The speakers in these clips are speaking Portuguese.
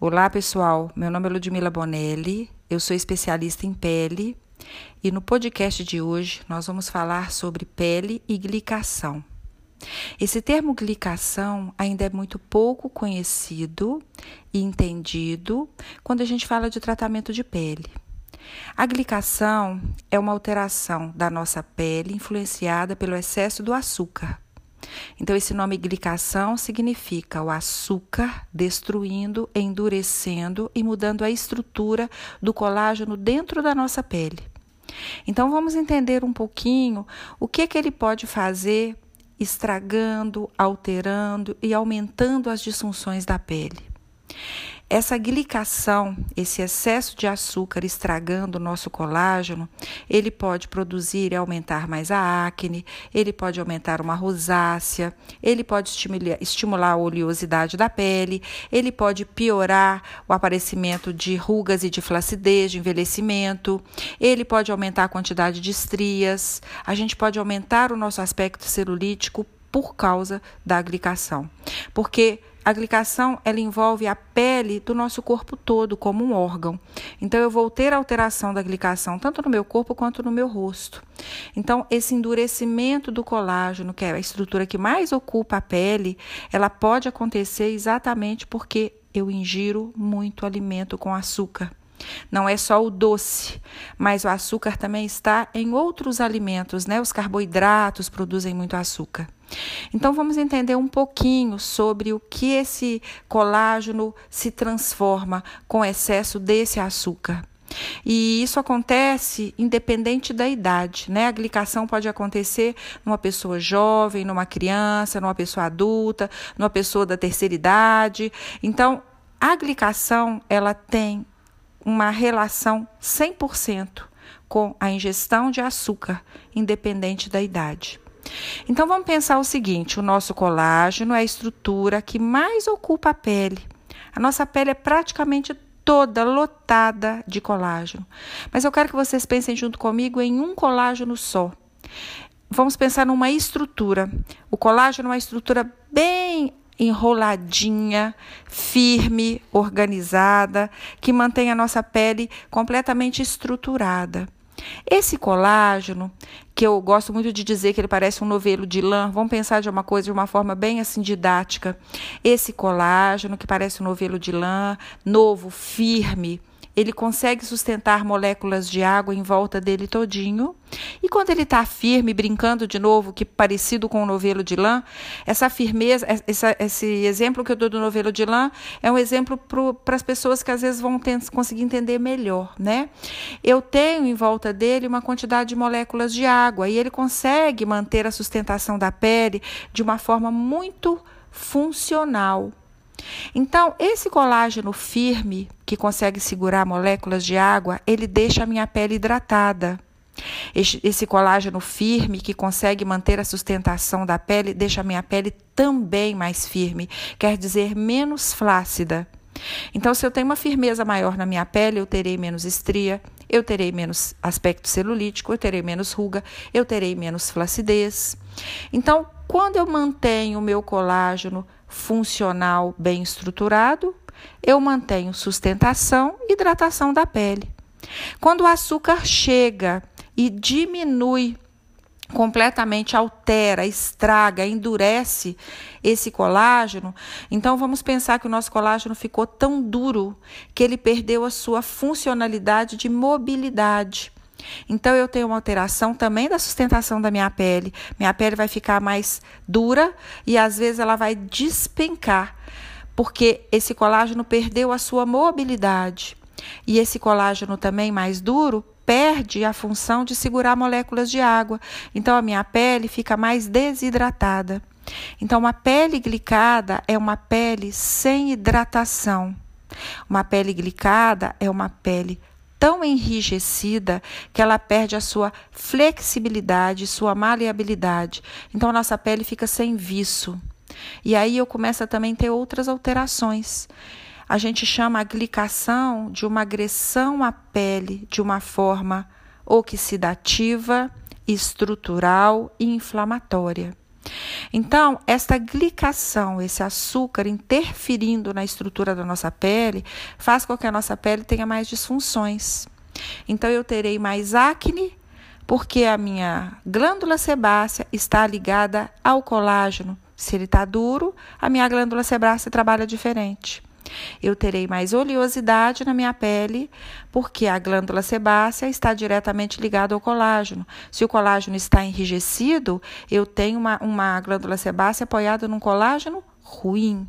Olá, pessoal. Meu nome é Ludmila Bonelli, eu sou especialista em pele e no podcast de hoje nós vamos falar sobre pele e glicação. Esse termo glicação ainda é muito pouco conhecido e entendido quando a gente fala de tratamento de pele. A glicação é uma alteração da nossa pele influenciada pelo excesso do açúcar. Então, esse nome glicação significa o açúcar destruindo, endurecendo e mudando a estrutura do colágeno dentro da nossa pele. Então, vamos entender um pouquinho o que, que ele pode fazer estragando, alterando e aumentando as disfunções da pele. Essa glicação, esse excesso de açúcar estragando o nosso colágeno, ele pode produzir e aumentar mais a acne, ele pode aumentar uma rosácea, ele pode estimular, estimular a oleosidade da pele, ele pode piorar o aparecimento de rugas e de flacidez, de envelhecimento, ele pode aumentar a quantidade de estrias, a gente pode aumentar o nosso aspecto celulítico por causa da glicação. Porque a glicação ela envolve a pele do nosso corpo todo como um órgão. Então eu vou ter alteração da glicação tanto no meu corpo quanto no meu rosto. Então esse endurecimento do colágeno, que é a estrutura que mais ocupa a pele, ela pode acontecer exatamente porque eu ingiro muito alimento com açúcar. Não é só o doce, mas o açúcar também está em outros alimentos, né? Os carboidratos produzem muito açúcar. Então vamos entender um pouquinho sobre o que esse colágeno se transforma com excesso desse açúcar. E isso acontece independente da idade, né? A glicação pode acontecer numa pessoa jovem, numa criança, numa pessoa adulta, numa pessoa da terceira idade. Então, a glicação, ela tem uma relação 100% com a ingestão de açúcar, independente da idade. Então vamos pensar o seguinte: o nosso colágeno é a estrutura que mais ocupa a pele. A nossa pele é praticamente toda lotada de colágeno. Mas eu quero que vocês pensem junto comigo em um colágeno só. Vamos pensar numa estrutura. O colágeno é uma estrutura bem enroladinha, firme, organizada, que mantém a nossa pele completamente estruturada. Esse colágeno, que eu gosto muito de dizer que ele parece um novelo de lã, vamos pensar de uma coisa de uma forma bem assim didática. Esse colágeno que parece um novelo de lã, novo, firme, ele consegue sustentar moléculas de água em volta dele todinho. E quando ele está firme, brincando de novo, que parecido com o novelo de lã, essa firmeza, essa, esse exemplo que eu dou do novelo de lã é um exemplo para as pessoas que às vezes vão ter, conseguir entender melhor, né? Eu tenho em volta dele uma quantidade de moléculas de água e ele consegue manter a sustentação da pele de uma forma muito funcional. Então, esse colágeno firme, que consegue segurar moléculas de água, ele deixa a minha pele hidratada. Esse colágeno firme, que consegue manter a sustentação da pele, deixa a minha pele também mais firme, quer dizer, menos flácida. Então, se eu tenho uma firmeza maior na minha pele, eu terei menos estria, eu terei menos aspecto celulítico, eu terei menos ruga, eu terei menos flacidez. Então, quando eu mantenho o meu colágeno funcional bem estruturado, eu mantenho sustentação e hidratação da pele. Quando o açúcar chega e diminui completamente altera, estraga, endurece esse colágeno, então vamos pensar que o nosso colágeno ficou tão duro que ele perdeu a sua funcionalidade de mobilidade. Então eu tenho uma alteração também da sustentação da minha pele. Minha pele vai ficar mais dura e às vezes ela vai despencar, porque esse colágeno perdeu a sua mobilidade. E esse colágeno também mais duro perde a função de segurar moléculas de água. Então a minha pele fica mais desidratada. Então uma pele glicada é uma pele sem hidratação. Uma pele glicada é uma pele tão enrijecida que ela perde a sua flexibilidade, sua maleabilidade. Então a nossa pele fica sem viço. E aí eu começo a também ter outras alterações. A gente chama a glicação de uma agressão à pele de uma forma oxidativa, estrutural e inflamatória. Então, esta glicação, esse açúcar interferindo na estrutura da nossa pele, faz com que a nossa pele tenha mais disfunções. Então, eu terei mais acne, porque a minha glândula sebácea está ligada ao colágeno. Se ele está duro, a minha glândula sebácea trabalha diferente. Eu terei mais oleosidade na minha pele, porque a glândula sebácea está diretamente ligada ao colágeno. Se o colágeno está enrijecido, eu tenho uma, uma glândula sebácea apoiada num colágeno ruim.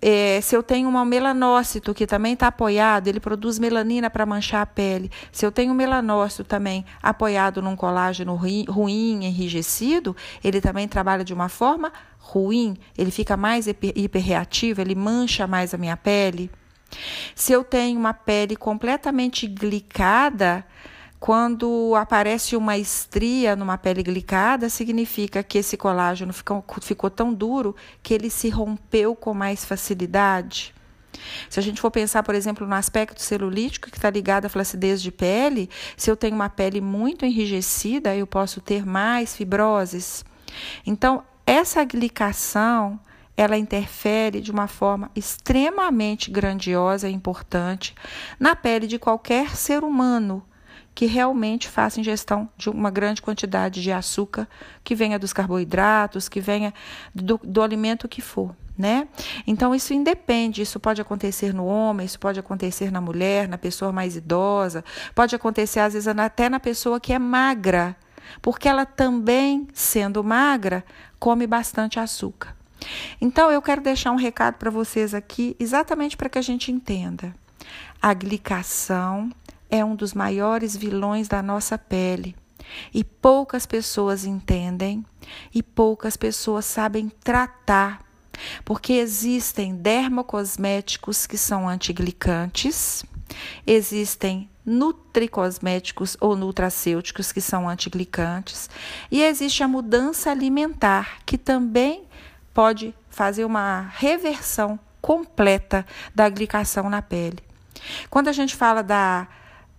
É, se eu tenho um melanócito que também está apoiado, ele produz melanina para manchar a pele. Se eu tenho um melanócito também apoiado num colágeno ruim, ruim, enrijecido, ele também trabalha de uma forma ruim, ele fica mais hiperreativo, ele mancha mais a minha pele. Se eu tenho uma pele completamente glicada, quando aparece uma estria numa pele glicada, significa que esse colágeno ficou, ficou tão duro que ele se rompeu com mais facilidade. Se a gente for pensar, por exemplo, no aspecto celulítico que está ligado à flacidez de pele, se eu tenho uma pele muito enrijecida, eu posso ter mais fibroses. Então, essa glicação ela interfere de uma forma extremamente grandiosa e importante na pele de qualquer ser humano que realmente faça ingestão de uma grande quantidade de açúcar, que venha dos carboidratos, que venha do, do alimento que for. Né? Então, isso independe, isso pode acontecer no homem, isso pode acontecer na mulher, na pessoa mais idosa, pode acontecer às vezes até na pessoa que é magra, porque ela também, sendo magra, come bastante açúcar. Então, eu quero deixar um recado para vocês aqui, exatamente para que a gente entenda. A glicação é um dos maiores vilões da nossa pele e poucas pessoas entendem e poucas pessoas sabem tratar, porque existem dermocosméticos que são antiglicantes, existem nutricosméticos ou nutracêuticos, que são antiglicantes, e existe a mudança alimentar, que também pode fazer uma reversão completa da glicação na pele. Quando a gente fala da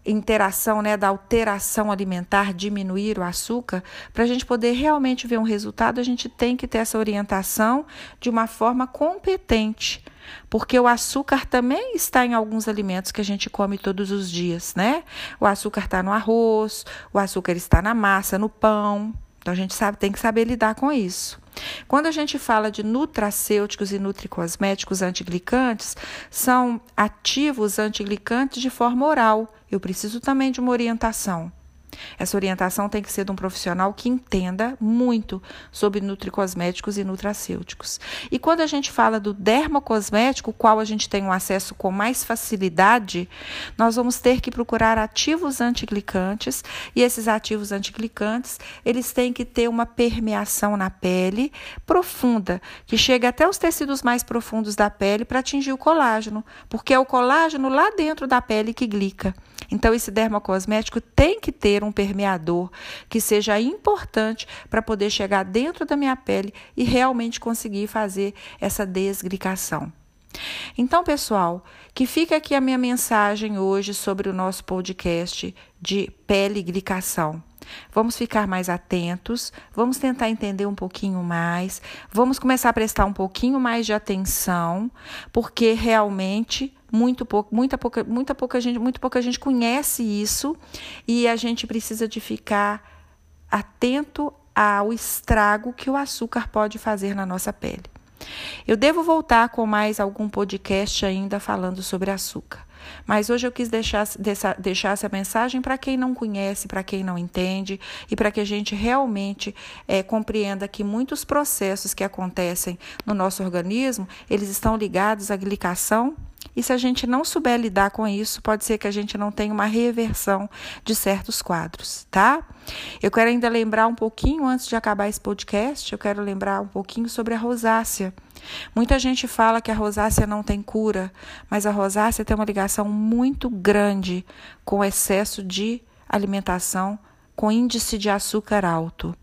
interação, né, da alteração alimentar, diminuir o açúcar, para a gente poder realmente ver um resultado, a gente tem que ter essa orientação de uma forma competente. Porque o açúcar também está em alguns alimentos que a gente come todos os dias, né? O açúcar está no arroz, o açúcar está na massa, no pão. Então a gente sabe, tem que saber lidar com isso. Quando a gente fala de nutracêuticos e nutricosméticos antiglicantes, são ativos antiglicantes de forma oral. Eu preciso também de uma orientação. Essa orientação tem que ser de um profissional que entenda muito sobre nutricosméticos e nutracêuticos. E quando a gente fala do dermocosmético, qual a gente tem um acesso com mais facilidade, nós vamos ter que procurar ativos antiglicantes, e esses ativos antiglicantes, eles têm que ter uma permeação na pele profunda, que chega até os tecidos mais profundos da pele para atingir o colágeno, porque é o colágeno lá dentro da pele que glica. Então, esse dermocosmético tem que ter um permeador que seja importante para poder chegar dentro da minha pele e realmente conseguir fazer essa desglicação. Então, pessoal, que fica aqui a minha mensagem hoje sobre o nosso podcast de pele glicação. Vamos ficar mais atentos, vamos tentar entender um pouquinho mais, vamos começar a prestar um pouquinho mais de atenção, porque realmente muito pouco, muita pouca, muita pouca gente, muito pouca gente conhece isso e a gente precisa de ficar atento ao estrago que o açúcar pode fazer na nossa pele. Eu devo voltar com mais algum podcast ainda falando sobre açúcar. Mas hoje eu quis deixar, deixar essa mensagem para quem não conhece, para quem não entende e para que a gente realmente é, compreenda que muitos processos que acontecem no nosso organismo, eles estão ligados à glicação e se a gente não souber lidar com isso, pode ser que a gente não tenha uma reversão de certos quadros, tá? Eu quero ainda lembrar um pouquinho, antes de acabar esse podcast, eu quero lembrar um pouquinho sobre a rosácea. Muita gente fala que a rosácea não tem cura, mas a rosácea tem uma ligação muito grande com o excesso de alimentação com índice de açúcar alto.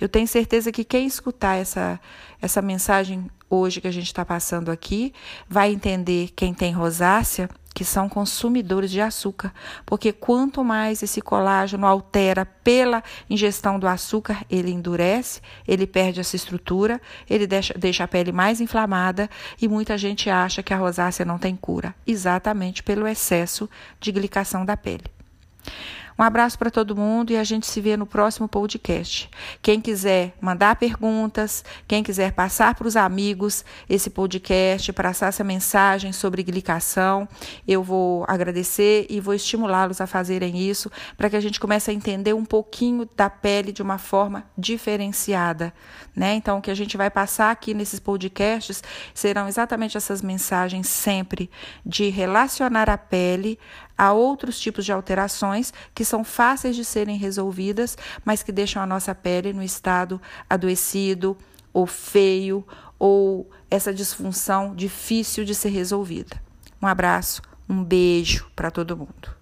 Eu tenho certeza que quem escutar essa, essa mensagem hoje que a gente está passando aqui vai entender quem tem rosácea que são consumidores de açúcar, porque quanto mais esse colágeno altera pela ingestão do açúcar, ele endurece, ele perde essa estrutura, ele deixa, deixa a pele mais inflamada e muita gente acha que a rosácea não tem cura, exatamente pelo excesso de glicação da pele. Um abraço para todo mundo e a gente se vê no próximo podcast. Quem quiser mandar perguntas, quem quiser passar para os amigos esse podcast, passar essa mensagem sobre glicação, eu vou agradecer e vou estimulá-los a fazerem isso para que a gente comece a entender um pouquinho da pele de uma forma diferenciada. Né? Então, o que a gente vai passar aqui nesses podcasts serão exatamente essas mensagens sempre de relacionar a pele a outros tipos de alterações que são fáceis de serem resolvidas, mas que deixam a nossa pele no estado adoecido ou feio ou essa disfunção difícil de ser resolvida. Um abraço, um beijo para todo mundo.